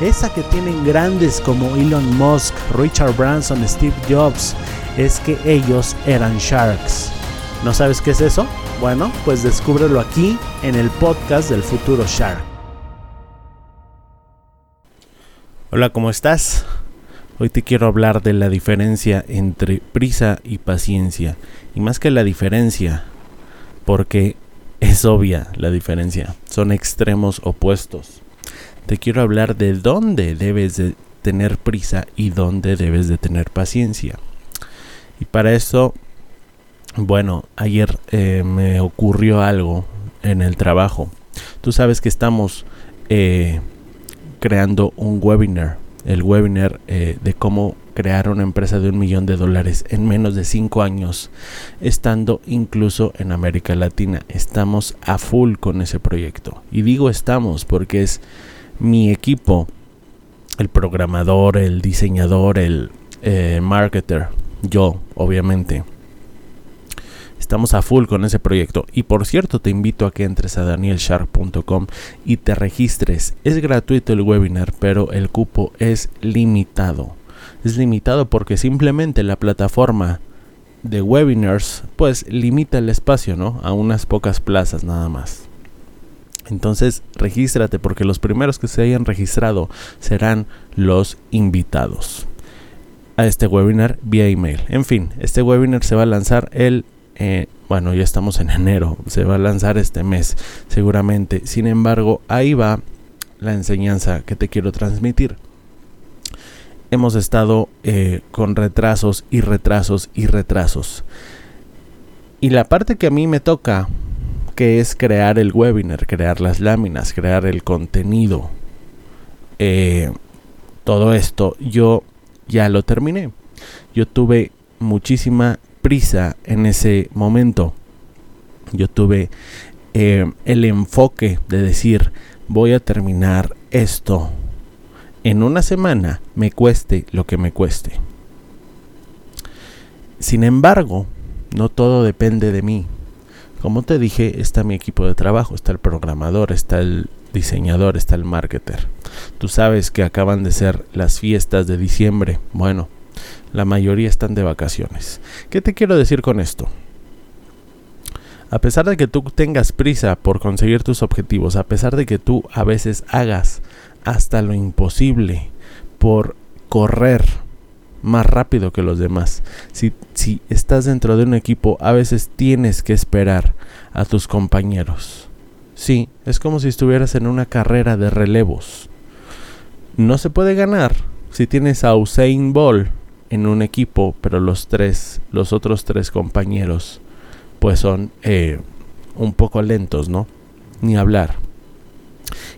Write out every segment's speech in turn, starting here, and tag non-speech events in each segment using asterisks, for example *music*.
esa que tienen grandes como Elon Musk, Richard Branson, Steve Jobs, es que ellos eran sharks. ¿No sabes qué es eso? Bueno, pues descúbrelo aquí en el podcast del futuro Shark. Hola, ¿cómo estás? Hoy te quiero hablar de la diferencia entre prisa y paciencia. Y más que la diferencia, porque es obvia la diferencia. Son extremos opuestos te quiero hablar de dónde debes de tener prisa y dónde debes de tener paciencia. Y para eso, bueno, ayer eh, me ocurrió algo en el trabajo. Tú sabes que estamos eh, creando un webinar, el webinar eh, de cómo crear una empresa de un millón de dólares en menos de cinco años, estando incluso en América Latina. Estamos a full con ese proyecto. Y digo estamos porque es mi equipo, el programador, el diseñador, el eh, marketer, yo, obviamente. Estamos a full con ese proyecto. Y por cierto, te invito a que entres a danielshark.com y te registres. Es gratuito el webinar, pero el cupo es limitado. Es limitado porque simplemente la plataforma de webinars pues limita el espacio, ¿no? A unas pocas plazas nada más. Entonces, regístrate porque los primeros que se hayan registrado serán los invitados a este webinar vía email. En fin, este webinar se va a lanzar el... Eh, bueno, ya estamos en enero, se va a lanzar este mes seguramente. Sin embargo, ahí va la enseñanza que te quiero transmitir. Hemos estado eh, con retrasos y retrasos y retrasos. Y la parte que a mí me toca que es crear el webinar, crear las láminas, crear el contenido. Eh, todo esto yo ya lo terminé. Yo tuve muchísima prisa en ese momento. Yo tuve eh, el enfoque de decir voy a terminar esto en una semana, me cueste lo que me cueste. Sin embargo, no todo depende de mí. Como te dije, está mi equipo de trabajo, está el programador, está el diseñador, está el marketer. Tú sabes que acaban de ser las fiestas de diciembre. Bueno, la mayoría están de vacaciones. ¿Qué te quiero decir con esto? A pesar de que tú tengas prisa por conseguir tus objetivos, a pesar de que tú a veces hagas hasta lo imposible por correr más rápido que los demás. Si, si estás dentro de un equipo, a veces tienes que esperar a tus compañeros. Sí, es como si estuvieras en una carrera de relevos. No se puede ganar si tienes a Usain Bolt en un equipo, pero los tres, los otros tres compañeros, pues son eh, un poco lentos, ¿no? Ni hablar.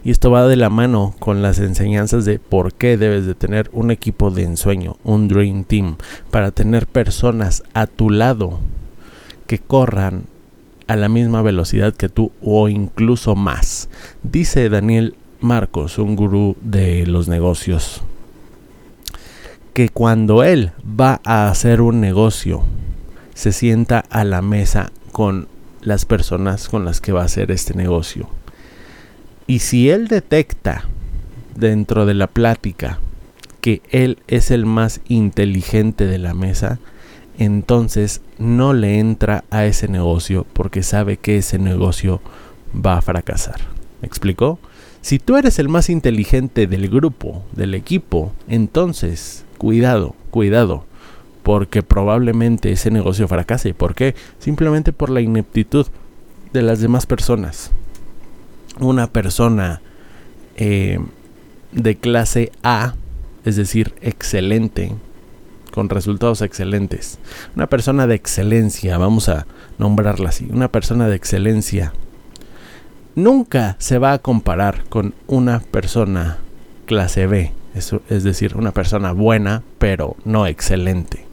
Y esto va de la mano con las enseñanzas de por qué debes de tener un equipo de ensueño, un Dream Team, para tener personas a tu lado que corran a la misma velocidad que tú o incluso más. Dice Daniel Marcos, un gurú de los negocios, que cuando él va a hacer un negocio, se sienta a la mesa con las personas con las que va a hacer este negocio y si él detecta dentro de la plática que él es el más inteligente de la mesa, entonces no le entra a ese negocio porque sabe que ese negocio va a fracasar. ¿Me explicó? Si tú eres el más inteligente del grupo, del equipo, entonces, cuidado, cuidado, porque probablemente ese negocio fracase. ¿Por qué? Simplemente por la ineptitud de las demás personas. Una persona eh, de clase A, es decir, excelente, con resultados excelentes. Una persona de excelencia, vamos a nombrarla así, una persona de excelencia nunca se va a comparar con una persona clase B, es, es, decir, una persona buena pero no excelente.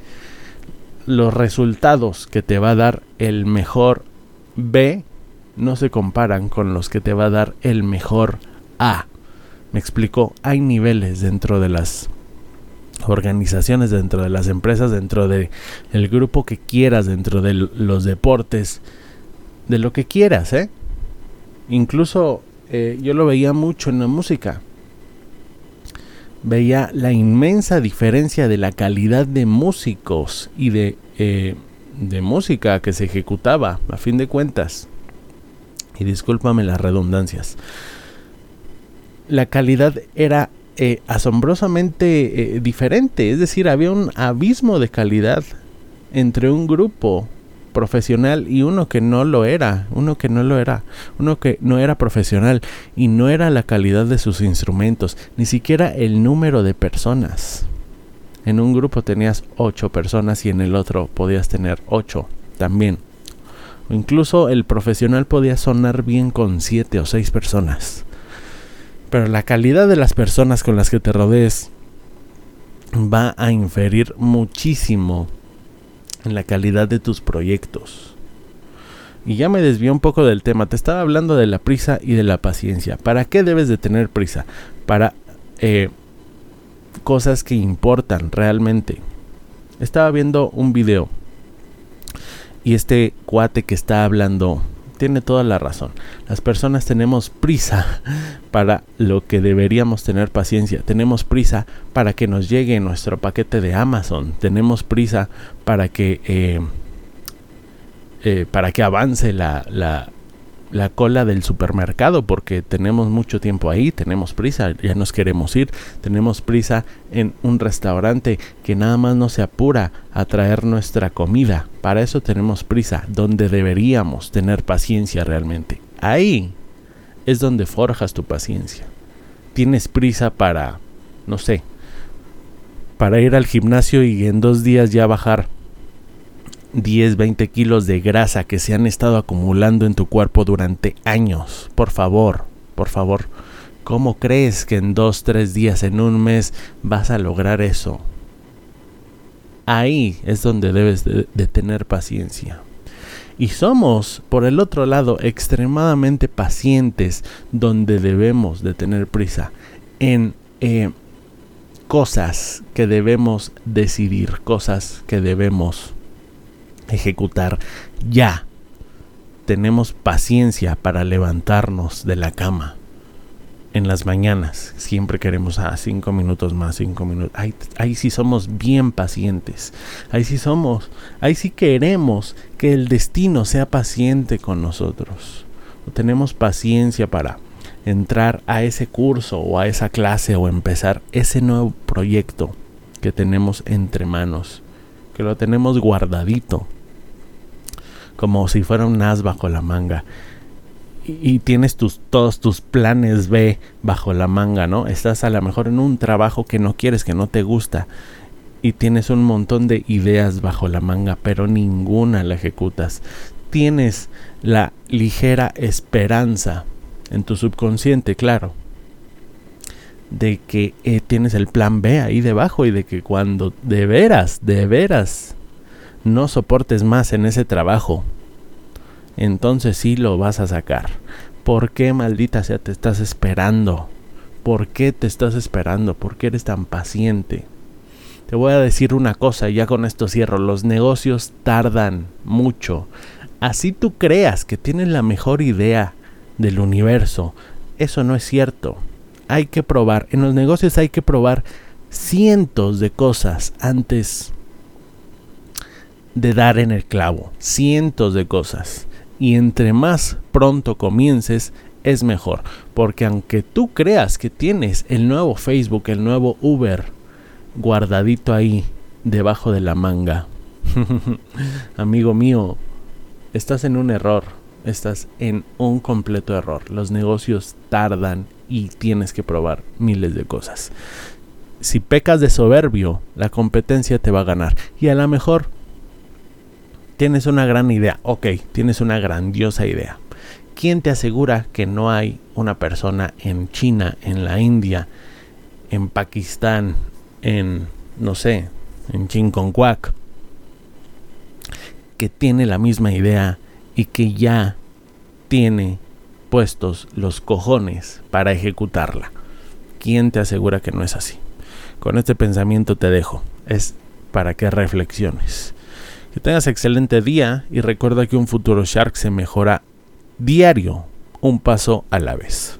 Los resultados que te va a dar el mejor B no se comparan con los que te va a dar el mejor A. Me explico, hay niveles dentro de las organizaciones, dentro de las empresas, dentro de grupo que quieras, dentro de los deportes, de lo que quieras, ¿eh? Incluso eh, yo lo veía mucho en la música. Veía la inmensa diferencia de la calidad de músicos y de, eh, de música que se ejecutaba, a fin de cuentas. Y discúlpame las redundancias. La calidad era eh, asombrosamente eh, diferente. Es decir, había un abismo de calidad entre un grupo profesional y uno que no lo era, uno que no lo era, uno que no era profesional y no era la calidad de sus instrumentos, ni siquiera el número de personas. En un grupo tenías ocho personas y en el otro podías tener ocho también. Incluso el profesional podía sonar bien con siete o seis personas. Pero la calidad de las personas con las que te rodees va a inferir muchísimo en la calidad de tus proyectos. Y ya me desvió un poco del tema. Te estaba hablando de la prisa y de la paciencia. ¿Para qué debes de tener prisa? Para eh, cosas que importan realmente. Estaba viendo un video. Y este cuate que está hablando tiene toda la razón. Las personas tenemos prisa *laughs* para lo que deberíamos tener paciencia. Tenemos prisa para que nos llegue nuestro paquete de Amazon. Tenemos prisa para que eh, eh, para que avance la, la, la cola del supermercado porque tenemos mucho tiempo ahí, tenemos prisa, ya nos queremos ir, tenemos prisa en un restaurante que nada más no se apura a traer nuestra comida. Para eso tenemos prisa, donde deberíamos tener paciencia realmente. Ahí es donde forjas tu paciencia. Tienes prisa para, no sé, para ir al gimnasio y en dos días ya bajar 10, 20 kilos de grasa que se han estado acumulando en tu cuerpo durante años. Por favor, por favor, ¿cómo crees que en 2, 3 días, en un mes, vas a lograr eso? Ahí es donde debes de, tener paciencia. Y somos, por el otro lado, extremadamente pacientes donde debemos de tener prisa en eh, cosas que debemos decidir, cosas que debemos ejecutar ya. Tenemos paciencia para levantarnos de la cama en las mañanas. Siempre queremos a ah, cinco minutos más, cinco minutos. Ahí, ahí sí somos bien pacientes. Ahí sí somos. Ahí sí queremos que el destino sea paciente con nosotros. Tenemos paciencia para entrar a ese curso o a esa clase o empezar ese nuevo proyecto que tenemos entre manos. Que lo tenemos guardadito como si fuera un as bajo la manga. Y, tienes tus, todos tus planes B bajo la manga, ¿no? Estás a lo mejor en un trabajo que no quieres, que no te gusta. Y tienes un montón de ideas bajo la manga, pero ninguna la ejecutas. Tienes la ligera esperanza en tu subconsciente, claro, de que eh, tienes el plan B ahí debajo y de que cuando de veras, de veras no soportes más en ese trabajo, entonces sí lo vas a sacar. ¿Por qué maldita sea te estás esperando? ¿Por qué te estás esperando? ¿Por qué eres tan paciente? Te voy a decir una cosa y ya con esto cierro. Los negocios tardan mucho. Así tú creas que tienes la mejor idea del universo. Eso no es cierto. Hay que probar. En los negocios hay que probar cientos de cosas antes de dar en el clavo, cientos de cosas. Y entre más pronto comiences, es mejor. Porque aunque tú creas que tienes el nuevo Facebook, el nuevo Uber guardadito ahí debajo de la manga, *laughs* amigo mío, estás en un error. Estás en un completo error. Los negocios tardan y tienes que probar miles de cosas. Si pecas de soberbio, la competencia te va a ganar. Y a lo mejor tienes una gran idea. Ok, tienes una grandiosa idea ¿quién te asegura que no hay una persona en China, en la India, en Pakistán, en, no sé, en Chinconcuac, que tiene la misma idea y que ya tiene puestos los cojones para ejecutarla? ¿Quién te asegura que no es así? Con este pensamiento te dejo. Es para que reflexiones. Que tengas excelente día y recuerda que un futuro Shark se mejora diario, un paso a la vez.